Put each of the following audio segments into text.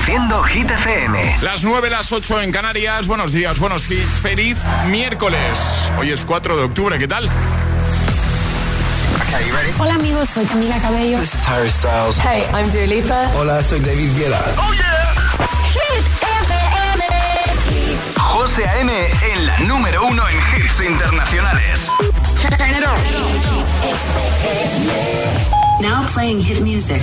Reproduciendo Hit FM. Las 9, las 8 en Canarias. Buenos días, buenos hits. Feliz miércoles. Hoy es 4 de octubre. ¿Qué tal? Hola amigos, soy Camila Cabello. This is Harry Styles. Hey, I'm Dua Lipa. Hola, soy David Guetta. Oh yeah. Hit FM. José A.M. en la número uno en hits internacionales. Turn it on. Now playing hit music.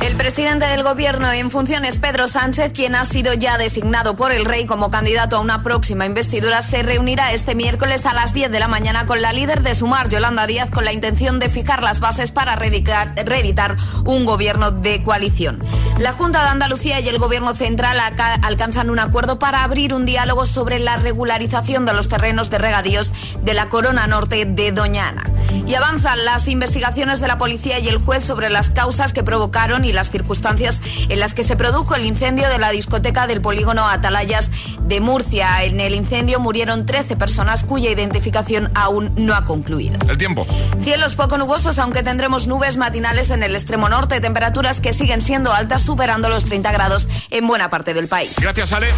El presidente del gobierno en funciones, Pedro Sánchez, quien ha sido ya designado por el rey como candidato a una próxima investidura, se reunirá este miércoles a las 10 de la mañana con la líder de Sumar, Yolanda Díaz, con la intención de fijar las bases para reeditar un gobierno de coalición. La Junta de Andalucía y el gobierno central alcanzan un acuerdo para abrir un diálogo sobre la regularización de los terrenos de regadíos de la corona norte de Doñana. Y avanzan las investigaciones de la policía y el juez sobre las causas que provocaron y las circunstancias en las que se produjo el incendio de la discoteca del polígono Atalayas de Murcia. En el incendio murieron 13 personas cuya identificación aún no ha concluido. El tiempo. Cielos poco nubosos, aunque tendremos nubes matinales en el extremo norte, temperaturas que siguen siendo altas, superando los 30 grados en buena parte del país. Gracias, Ale.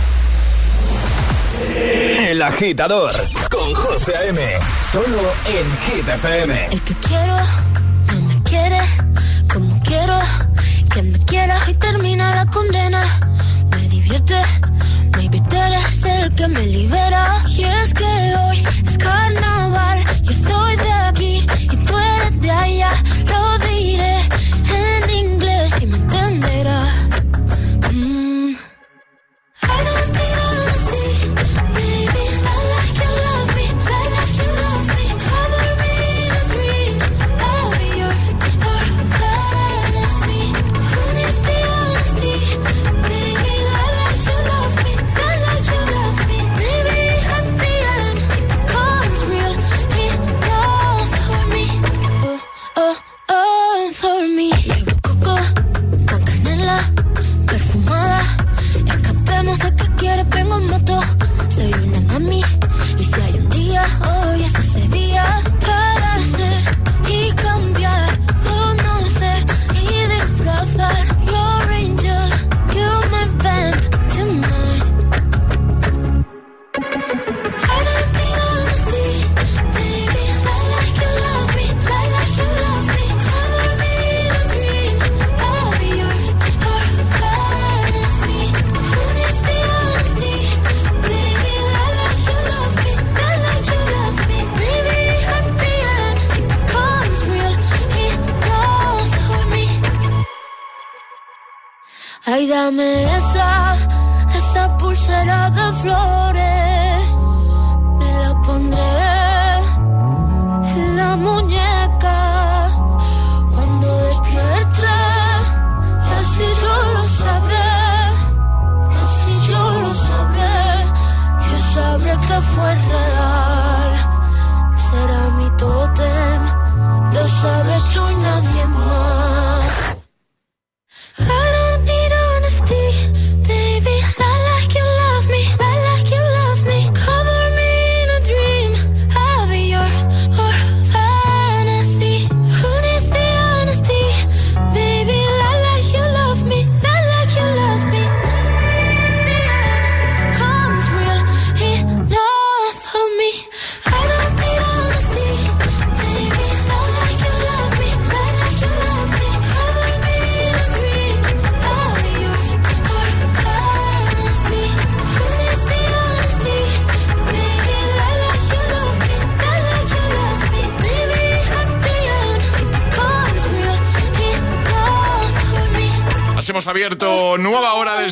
El agitador con José A.M. Solo en Hit FM. El que quiero quiere como quiero que me quieras y termina la condena. Me divierte, maybe tú eres el que me libera. Y es que hoy es carnaval, yo estoy de aquí y tú eres de allá.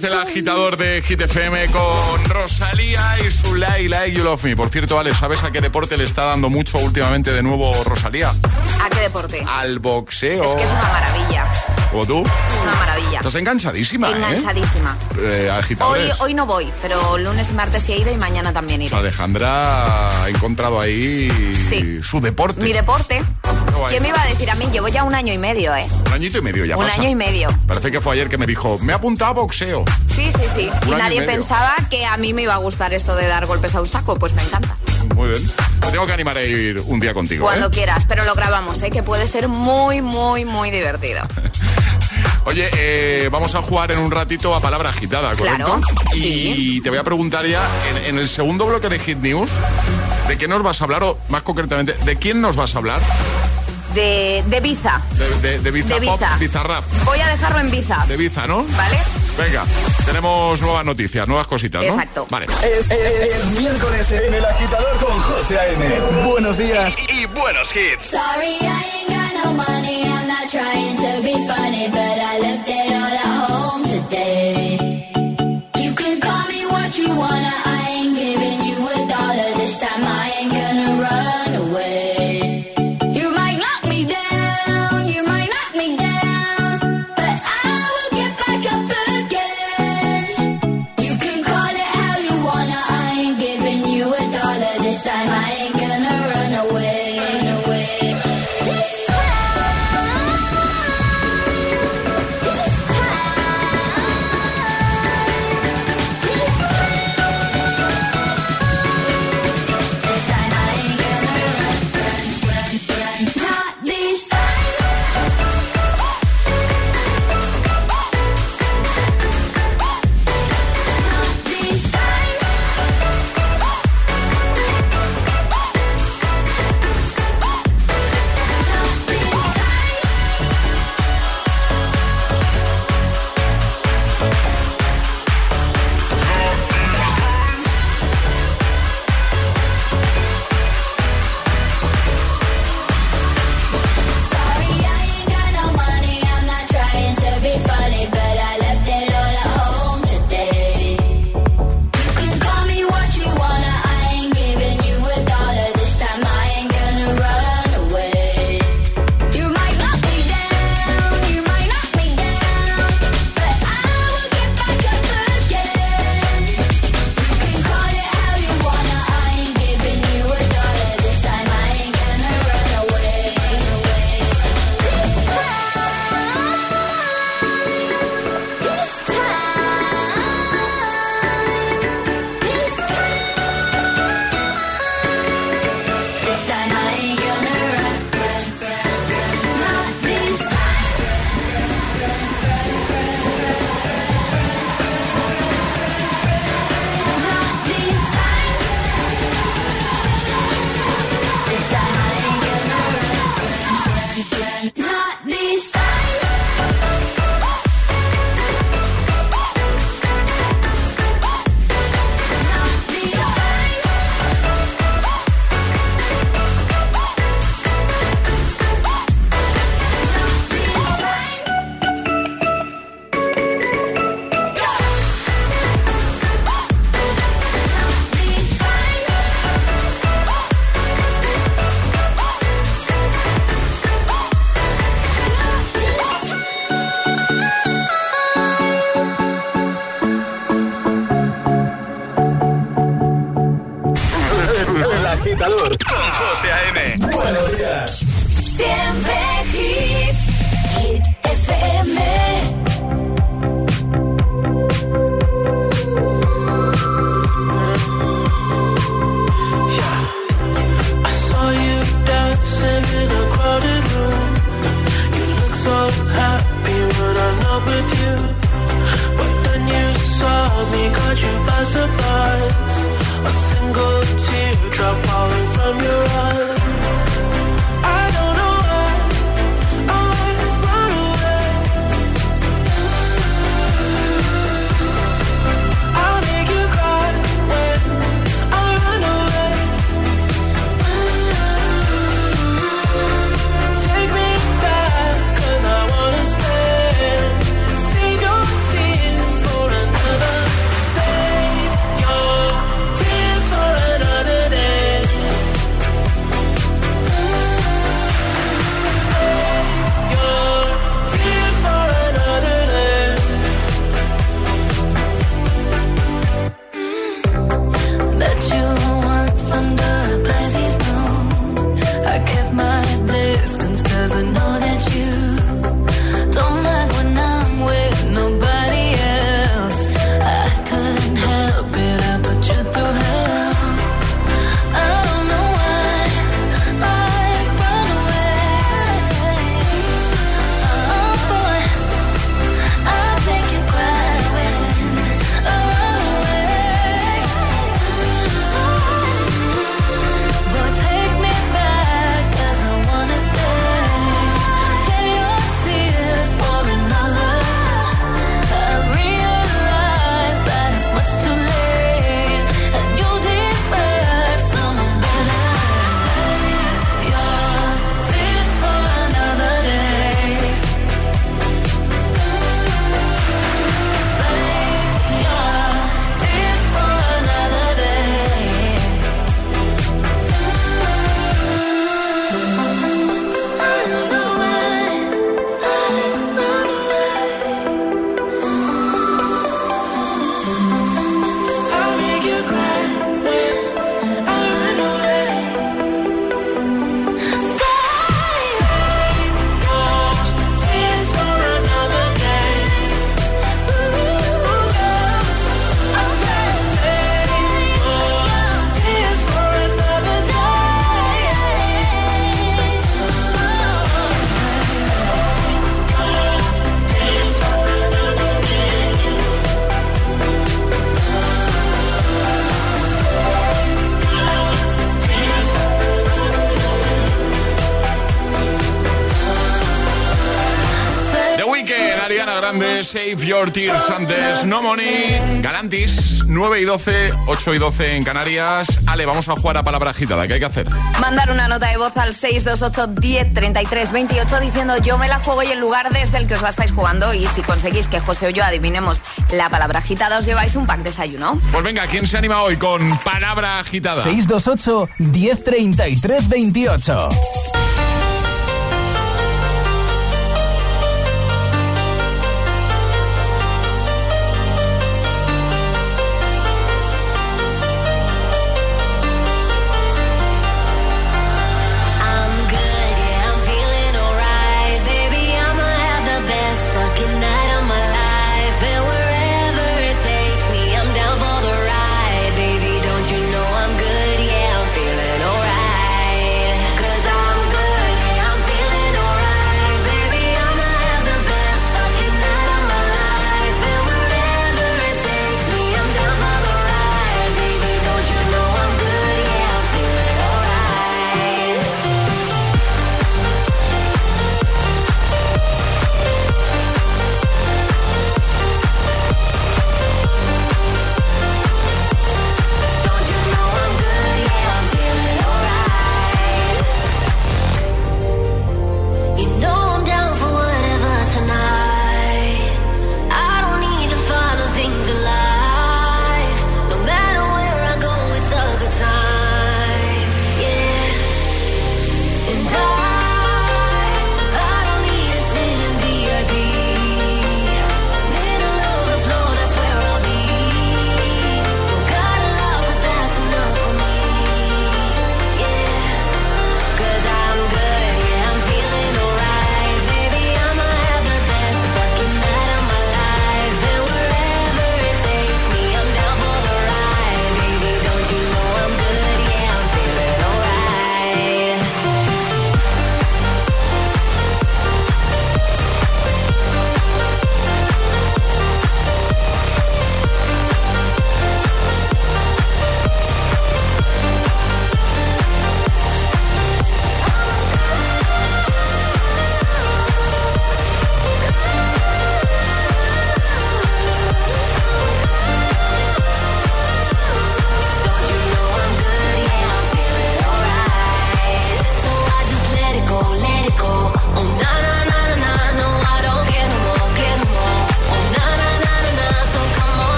Desde el agitador de Hit FM con Rosalía y su Like Like You Love Me. Por cierto, Ale, ¿sabes a qué deporte le está dando mucho últimamente de nuevo Rosalía? ¿A qué deporte? Al boxeo. Es que es una maravilla, ¿O tú? es una maravilla. Estás enganchadísima, ¿eh? Enganchadísima. eh. Hoy, hoy no voy, pero lunes y martes sí he ido y mañana también iré. Alejandra ha encontrado ahí Sí. su deporte. Mi deporte. ¿Quién me iba a decir a mí? Llevo ya un año y medio, ¿eh? Un añito y medio ya Un pasa. año y medio. Parece que fue ayer que me dijo, me he apuntado a boxeo. Sí, sí, sí. Un Y nadie pensaba que a mí me iba a gustar esto de dar golpes a un saco. Pues me encanta. Muy bien. Me tengo que animar a ir un día contigo. Cuando ¿eh? quieras, pero lo grabamos, ¿eh? que puede ser muy, muy, muy divertido. Oye, eh, vamos a jugar en un ratito a palabra agitada, ¿correcto? Claro, y sí. te voy a preguntar ya, en, en el segundo bloque de Hit News, ¿de qué nos vas a hablar? O más concretamente, ¿de quién nos vas a hablar? De, de Biza. De, de, de Biza De Pop, Biza. Bizarrap. Voy a dejarlo en Biza. De Biza, ¿no? ¿Vale? Venga, tenemos nuevas noticias, nuevas cositas, ¿no? Exacto. Vale. Es, es- es miércoles en el agitador con José A.M. Buenos días y, y buenos hits. Sorry, I ain't got no money. I'm not trying to be funny, but I left it all at Save Your Tears antes, No Money, Galantis, 9 y 12, 8 y 12 en Canarias. Ale, vamos a jugar a palabra agitada, ¿qué hay que hacer? Mandar una nota de voz al 628-1033-28 diciendo yo me la juego y el lugar desde el que os la estáis jugando y si conseguís que José o yo adivinemos la palabra agitada os lleváis un pack de desayuno. Pues venga, ¿quién se anima hoy con palabra agitada? 628-1033-28.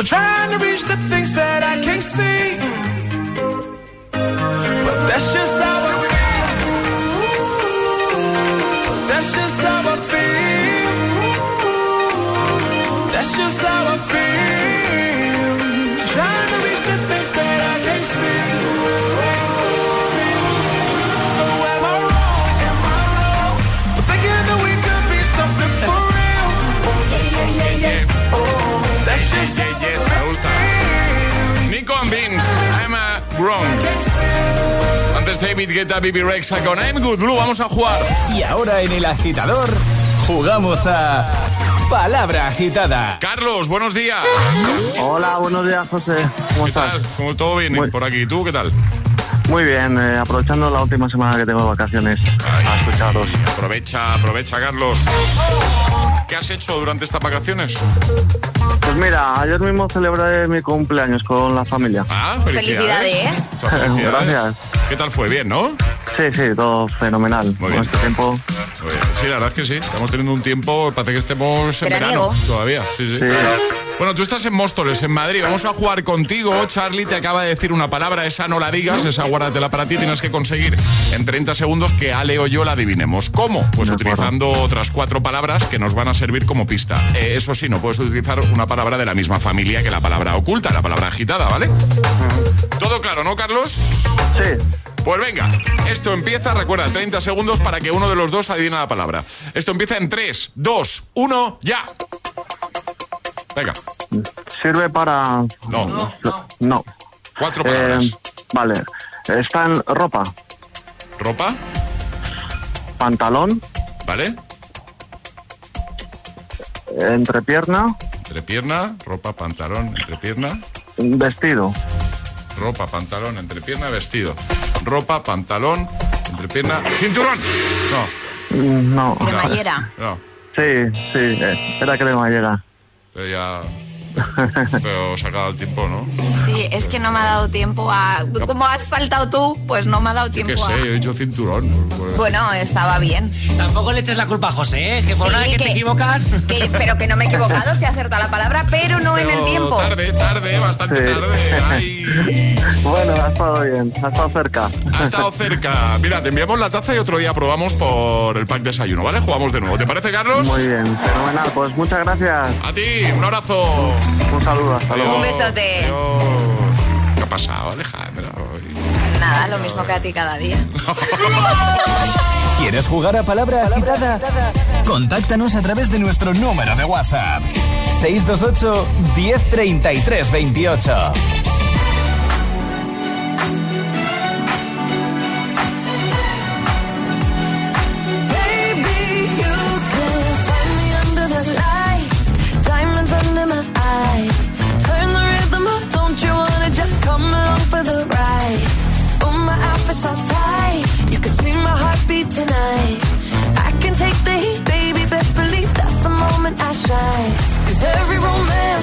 So trying to David Guetta, Bibi Rexa con I'm Good Blue, vamos a jugar. Y ahora en el agitador, jugamos a Palabra Agitada. Carlos, buenos días. Hola, buenos días, José. ¿Cómo ¿Qué estás? tal? ¿Cómo todo bien Muy- por aquí? ¿Tú qué tal? Muy bien, eh, aprovechando la última semana que tengo de vacaciones. Ay, a escucharos. Aprovecha, aprovecha, Carlos. ¿Qué has hecho durante estas vacaciones? Pues mira, ayer mismo celebré mi cumpleaños con la familia. Ah, felicidades. Felicidades. Gracias. ¿Qué tal fue? Bien, ¿no? Sí, sí, todo fenomenal. Muy Con bien. este tiempo. Bien. Sí, la verdad es que sí. Estamos teniendo un tiempo, parece que estemos en verano todavía. Sí, sí. Bueno, tú estás en Móstoles, en Madrid. Vamos a jugar contigo. Charlie te acaba de decir una palabra, esa no la digas, esa guárdatela para ti. Tienes que conseguir en 30 segundos que Ale o yo la adivinemos. ¿Cómo? Pues utilizando otras cuatro palabras que nos van a servir como pista. Eh, eso sí, no puedes utilizar una palabra de la misma familia que la palabra oculta, la palabra agitada, ¿vale? Todo claro, ¿no, Carlos? Sí, Pues venga, esto empieza, recuerda, 30 segundos para que uno de los dos adivine la palabra. Esto empieza en 3, 2, 1, ya. Venga, sirve para... no, No. cuatro palabras. Eh, vale. Está en ropa, Ropa, pantalón, ¿vale? entrepierna, Entrepierna, ropa, pantalón, entrepierna, vestido. ropa, pantalón, entrepierna, vestido. Ropa, pantalón, entrepierna, cinturón. No, Mm, No. Cremallera. no, Sí, sí, eh, era cremallera. pero ya... Pero se ha acabado el tiempo, ¿no? Sí, es que no me ha dado tiempo a... Como has saltado tú, pues no me ha dado ¿Qué tiempo sé? a... Yo he dicho cinturón. Por- Bueno, estaba bien. Tampoco le eches la culpa a José, ¿eh? que por Sí, una vez que, te equivocas. que- pero que no me he equivocado, se acerta la palabra, pero no en el Pero tiempo. Tarde, tarde, bastante Sí. tarde. Ay. Bueno, ha estado bien, ha estado cerca. Ha estado cerca. Mira, te enviamos la taza y otro día probamos por el pack desayuno, ¿vale? Jugamos de nuevo. ¿Te parece, Carlos? Muy bien, fenomenal. Pues muchas gracias. A ti, un abrazo. Un saludo, hasta luego. Un besote. Adiós. ¿Qué ha pasado, Alejandra? Hoy? Nada, lo mismo que a ti cada día. ¿Quieres jugar a Palabra Agitada? Contáctanos a través de nuestro número de WhatsApp. 628 1033 28.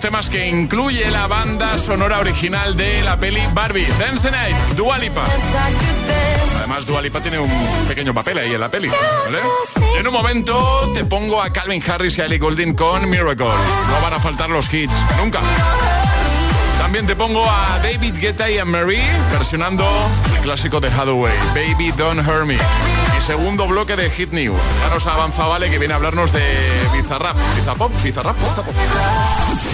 temas que incluye la banda sonora original de la peli Barbie, Dance the Night, Dua Lipa. Dance I could dance. Además, Dua Lipa tiene un pequeño papel ahí en la peli. En un momento te pongo a Calvin Harris y a Ellie Goulding con Miracle. No van a faltar los hits, nunca. También te pongo a David Guetta y a Marie versionando el clásico de Hathaway, Baby Don't Hurt Me. Y segundo bloque de Hit News. Ya nos ha avanzado Vale que viene a hablarnos de Bizarrap. Bizarrap, Bizarrap, Bizarrap.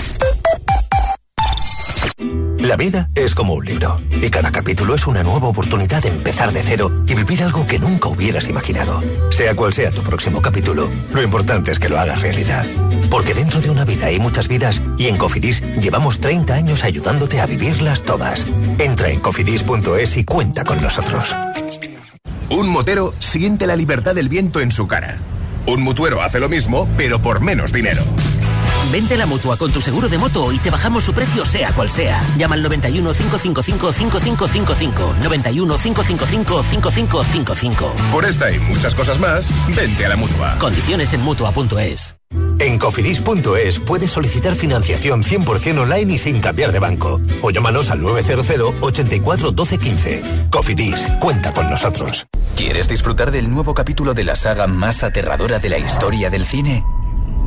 La vida es como un libro y cada capítulo es una nueva oportunidad de empezar de cero y vivir algo que nunca hubieras imaginado. Sea cual sea tu próximo capítulo, lo importante es que lo hagas realidad. Porque dentro de una vida hay muchas vidas y en Cofidis llevamos 30 años ayudándote a vivirlas todas. Entra en cofidis.es y cuenta con nosotros. Un motero siente la libertad del viento en su cara. Un mutuero hace lo mismo, pero por menos dinero. Vente a la mutua con tu seguro de moto y te bajamos su precio sea cual sea. Llama al 91 555 5555. 91 555 5555. Por esta y muchas cosas más, vente a la mutua. Condiciones en mutua.es. En cofidis.es puedes solicitar financiación 100% online y sin cambiar de banco. O llámanos al 900 84 12 15. Cofidis, cuenta con nosotros. ¿Quieres disfrutar del nuevo capítulo de la saga más aterradora de la historia del cine?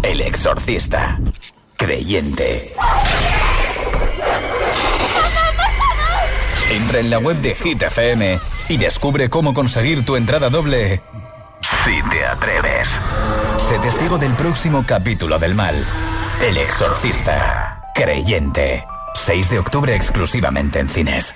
El Exorcista. Creyente. Entra en la web de Hit FM y descubre cómo conseguir tu entrada doble si te atreves. Sé testigo del próximo capítulo del mal. El Exorcista. Creyente. 6 de octubre exclusivamente en cines.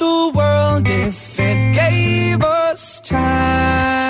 The world if it gave us time.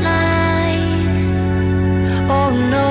Oh no.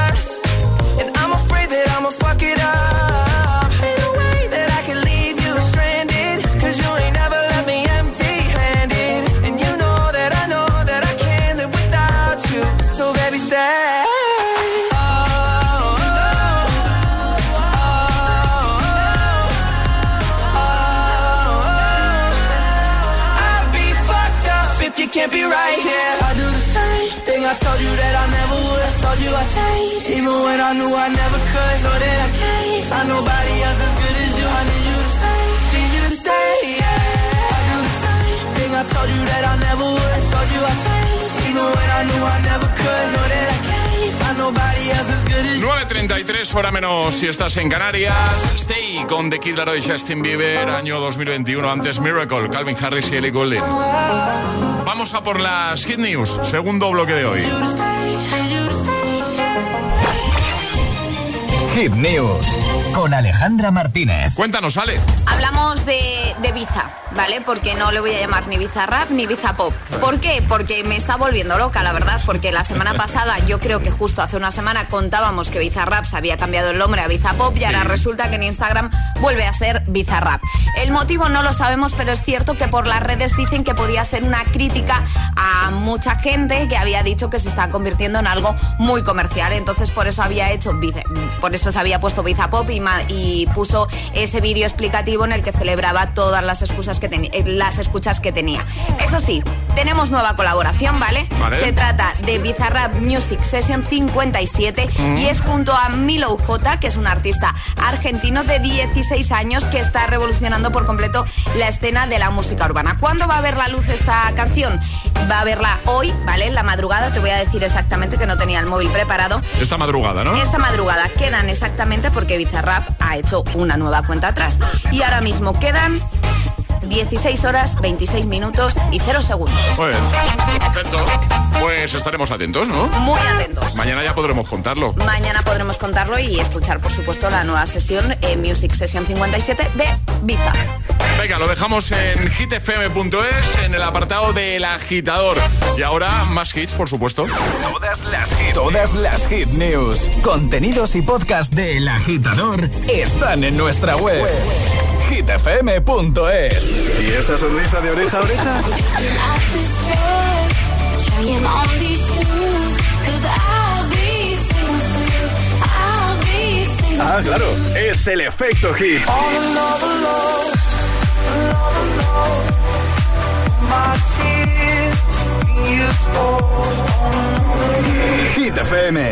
That I'ma fuck it up. You I changed, even when I knew I never could. Know that I can't find nobody else as good as you. I need you to stay, need you to stay. Yeah. I do the same thing I told you that I never would. I told you I changed, 9.33, hora menos si estás en Canarias. Stay con The Kid Laroi y Justin Bieber, año 2021. Antes Miracle, Calvin Harris y Ellie Goulding. Vamos a por las Hit News, segundo bloque de hoy. Yeah. Hit News con Alejandra Martínez. Cuéntanos, Ale. Hablamos de, de Biza, ¿vale? Porque no le voy a llamar ni Biza Rap ni Biza Pop. ¿Por qué? Porque me está volviendo loca, la verdad. Porque la semana pasada, yo creo que justo hace una semana contábamos que Biza Rap se había cambiado el nombre a Biza Pop y ahora resulta que en Instagram vuelve a ser Biza Rap. El motivo no lo sabemos, pero es cierto que por las redes dicen que podía ser una crítica a mucha gente que había dicho que se está convirtiendo en algo muy comercial. Entonces por eso había hecho, por eso se había puesto Biza Pop y y puso ese vídeo explicativo en el que celebraba todas las excusas que eh, las escuchas que tenía. Eso sí, tenemos nueva colaboración, ¿vale? Se trata de Bizarrap Music Session 57 mm. y es junto a Milo J, que es un artista argentino de 16 años que está revolucionando por completo la escena de la música urbana. ¿Cuándo va a ver la luz esta canción? Va a verla hoy, ¿vale? En la madrugada, te voy a decir exactamente que no tenía el móvil preparado. Esta madrugada, ¿no? Esta madrugada quedan exactamente porque Bizarrap ha hecho una nueva cuenta atrás. Y ahora mismo quedan 16 horas, 26 minutos y 0 segundos. Muy bien. Pues estaremos atentos, ¿no? Muy atentos. Mañana ya podremos contarlo. Mañana podremos contarlo y escuchar, por supuesto, la nueva sesión en eh, Music Session 57 de Biza. Venga, lo dejamos en hitfm.es en el apartado del agitador. Y ahora más hits, por supuesto. Todas las hit, todas las hit news, contenidos y podcast del agitador están en nuestra web hitfm.es. ¿Y esa sonrisa de oreja a oreja? Ah, claro, es el efecto hit. Hit FM.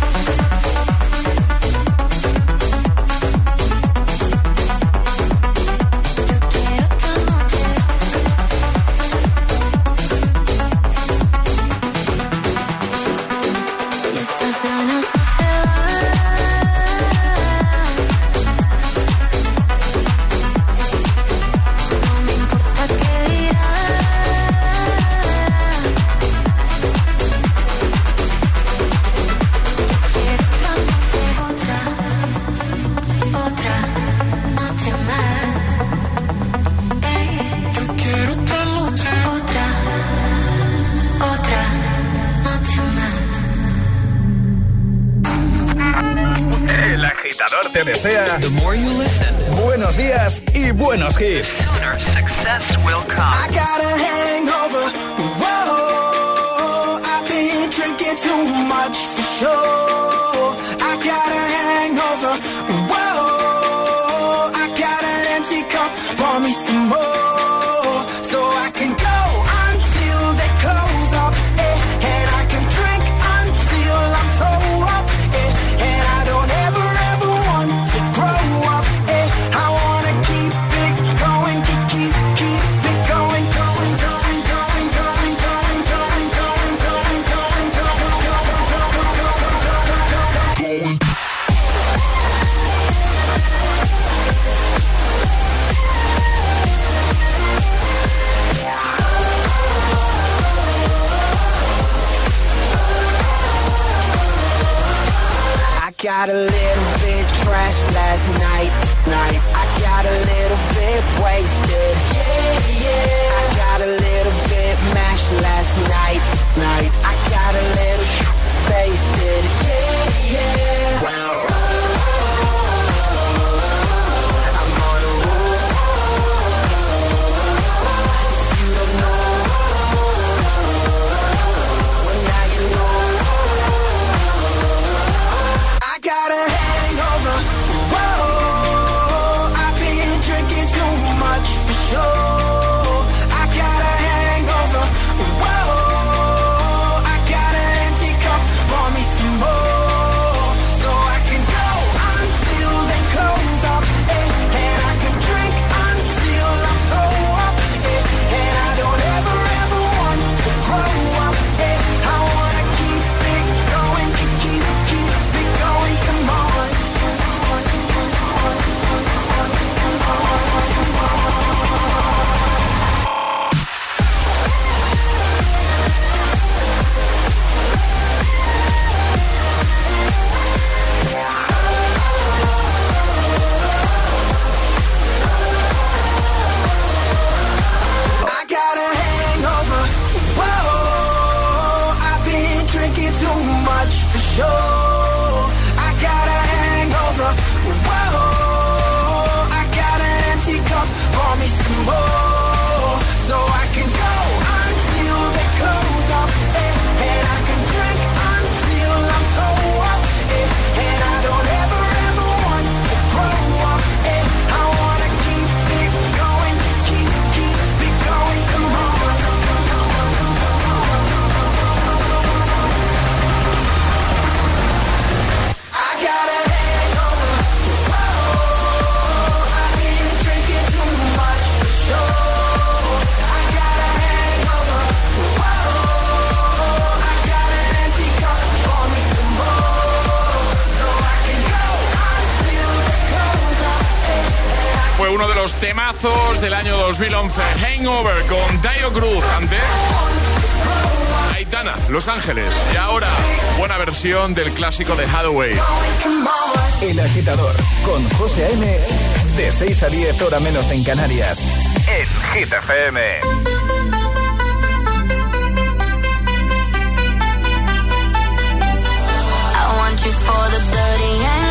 Del año 2011. Hangover con Dio Cruz. Antes, Aitana, Los Ángeles. Y ahora, buena versión del clásico de Hathaway. El agitador con José M. De 6 a 10 hora menos en Canarias. En Hit FM. you for the dirty and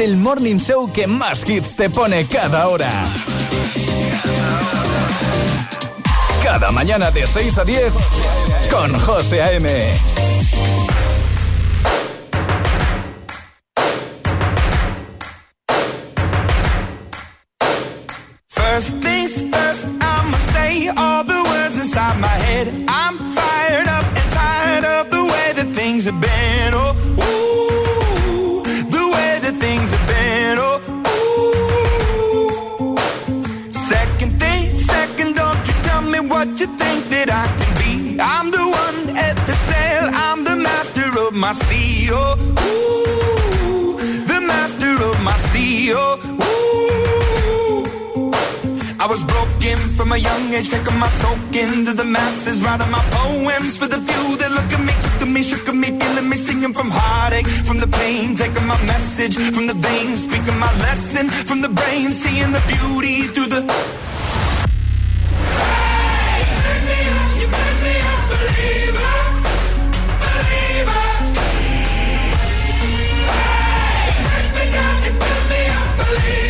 el morning show que más hits te pone cada hora. Cada mañana de 6 a 10 con José A.M. First things first, I'ma say all the words inside my head. I'm fired up and tired of the way that things have been. Oh, young age, taking my soak into the masses, writing my poems for the few that look at me, took to me, shook at me, feeling me, singing from heartache, from the pain, taking my message from the veins, speaking my lesson from the brain, seeing the beauty through the. Hey, me you me believer, believer. Hey, turn me down, you turn me up, believer.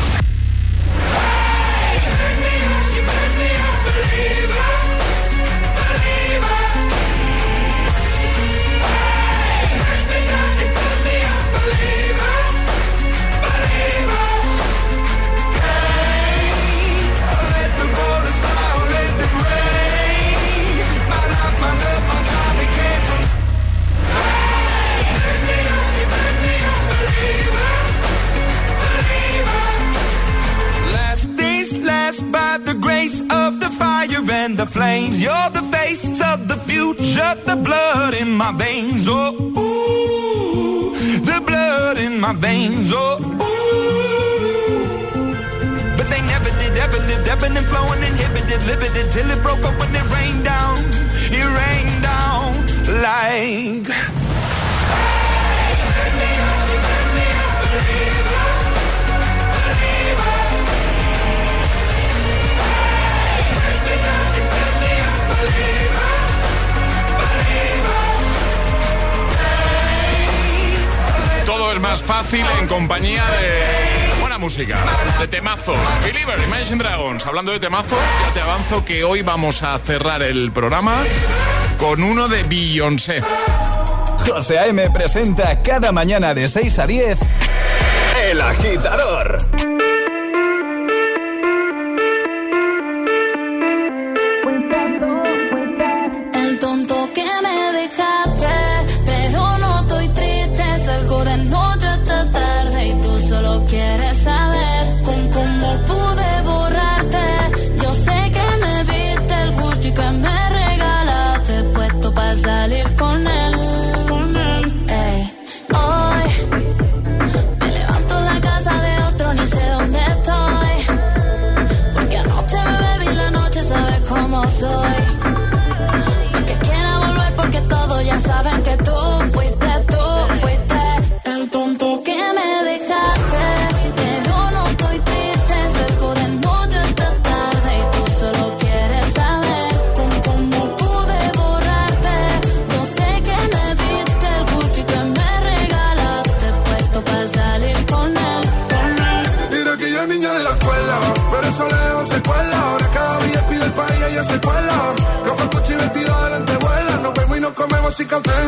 Veins. Oh, ooh. But they never did, ever lived, ebbing and flowing, inhibited, limited, till it broke up más fácil en compañía de buena música, de temazos. Believer, Imagine Dragons. Hablando de temazos, ya te avanzo que hoy vamos a cerrar el programa con uno de Beyoncé. José A.M. presenta cada mañana de 6 a 10 El Agitador.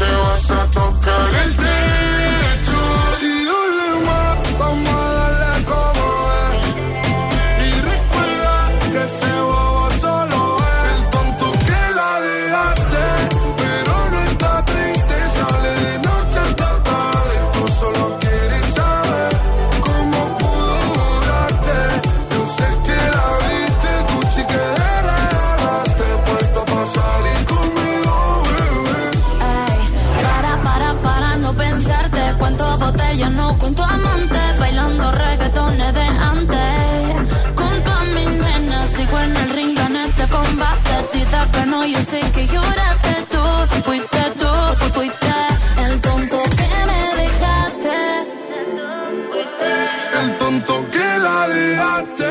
say what's up El tonto que la dejaste,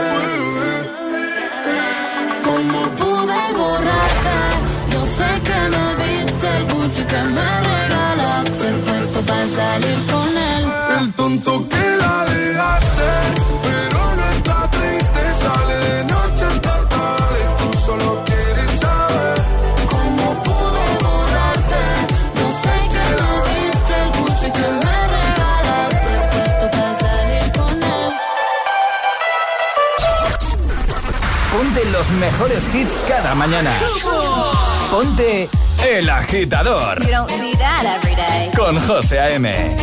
los mejores hits cada mañana. Ponte El Agitador You don't see that every day. con José A.M.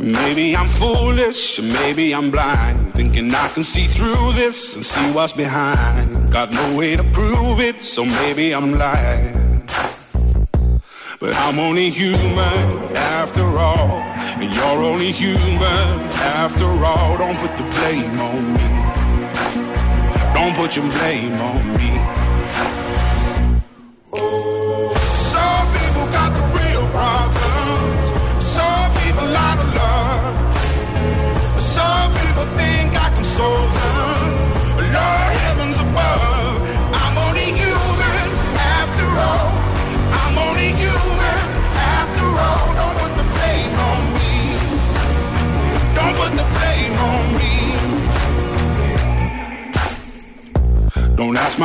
Maybe I'm foolish, maybe I'm blind. Thinking I can see through this and see what's behind. Got no way to prove it, so maybe I'm lying. But I'm only human after all. And you're only human after all. Don't put the blame on me. Don't put your blame on me.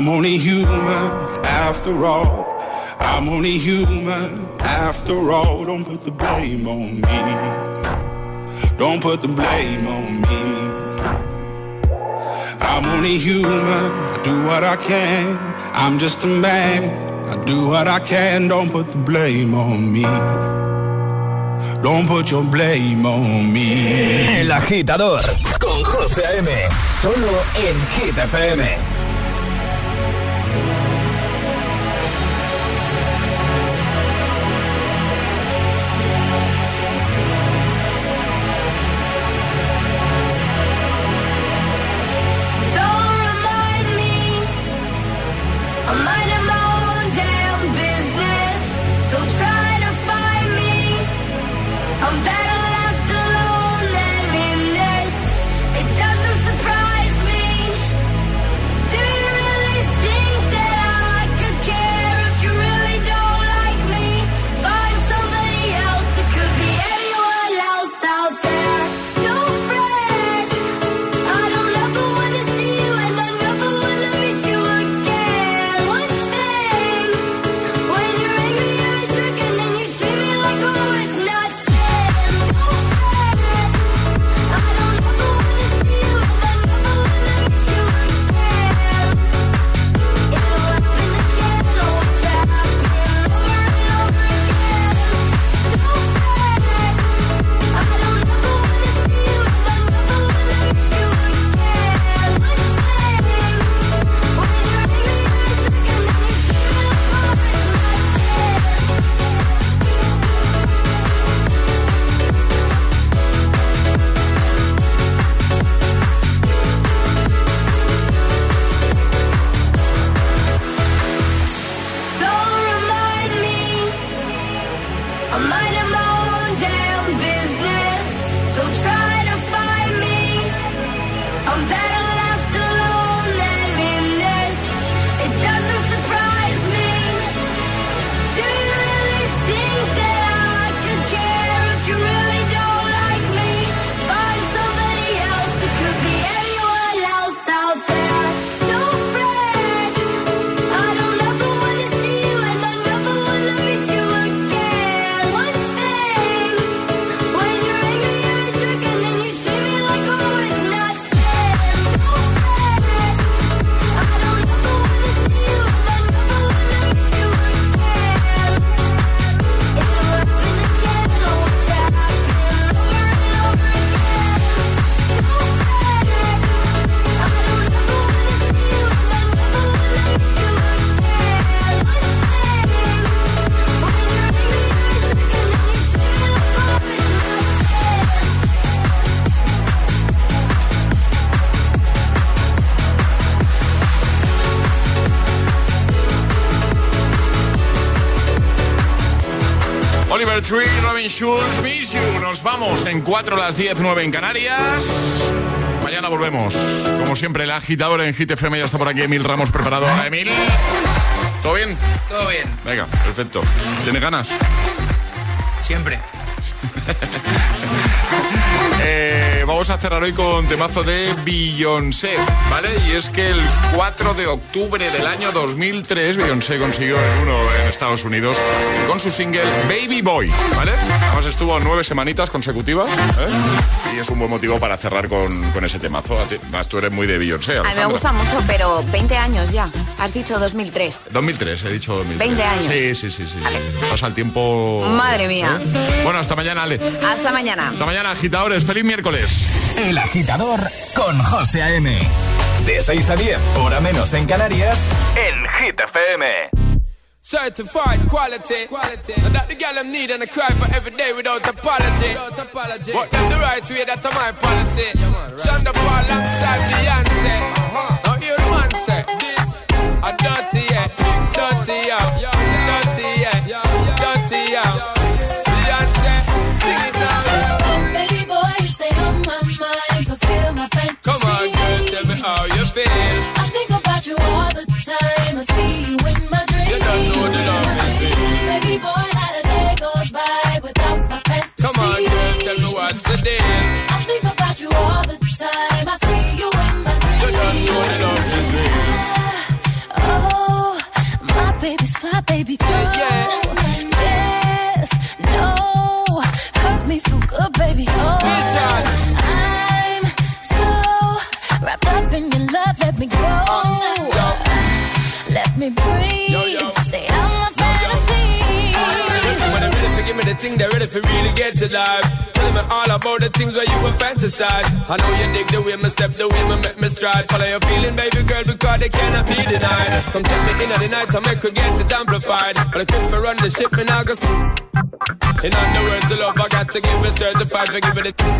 I'm only human after all. I'm only human after all. Don't put the blame on me. Don't put the blame on me. I'm only human. I do what I can. I'm just a man. I do what I can. Don't put the blame on me. Don't put your blame on me. El Agitador con José A.M. Solo en Hit. Nos vamos en 4 las 10, 9 en Canarias. Mañana volvemos. Como siempre, el agitador en Hit FM ya está por aquí. Emil Ramos preparado. Hola, Emil. ¿Todo bien? Todo bien. Venga, perfecto. ¿Tienes ganas? Siempre. Eh, vamos a cerrar hoy con temazo de Beyoncé, ¿vale? Y es que el 4 de octubre del año 2003 Beyoncé consiguió el uno en Estados Unidos con su single Baby Boy, ¿vale? Además estuvo nueve semanitas consecutivas ¿eh? y es un buen motivo para cerrar con, con ese temazo. Además, tú eres muy de Beyoncé, A mí me Alejandra. gusta mucho, pero 20 años ya. Has dicho 2003. 2003, he dicho 2003. 20 años. Sí, sí, sí, sí. Pasa el tiempo... Madre mía. ¿eh? Bueno, hasta mañana, Ale. Hasta mañana. Hasta mañana, agitadores. Feliz miércoles. El agitador con José A.M. De 6 a 10, hora menos en Canarias, en Hit FM. Certified quality. quality. And that the girl them need and I cry for every day without apology. Without apology. But the right way, that's my policy. Shonda Paul alongside Beyonce. Thing, they're ready for really get to life. All about the things where you were fantasize. I know you dig the way me step, the way me make me stride. Follow your feeling, baby girl, because they cannot be denied. Come take me in at the night to make her get it amplified. But I quit for run the ship, and I go. In other words, the love I got to give it certified for giving it. Girl,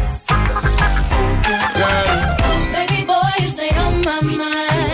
Baby boy, you stay on my mind.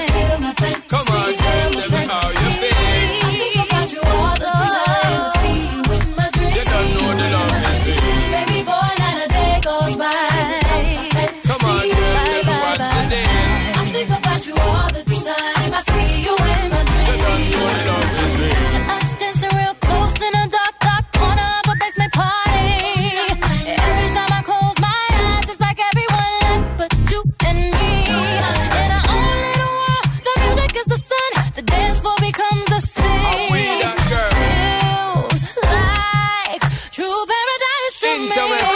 Paradise to me.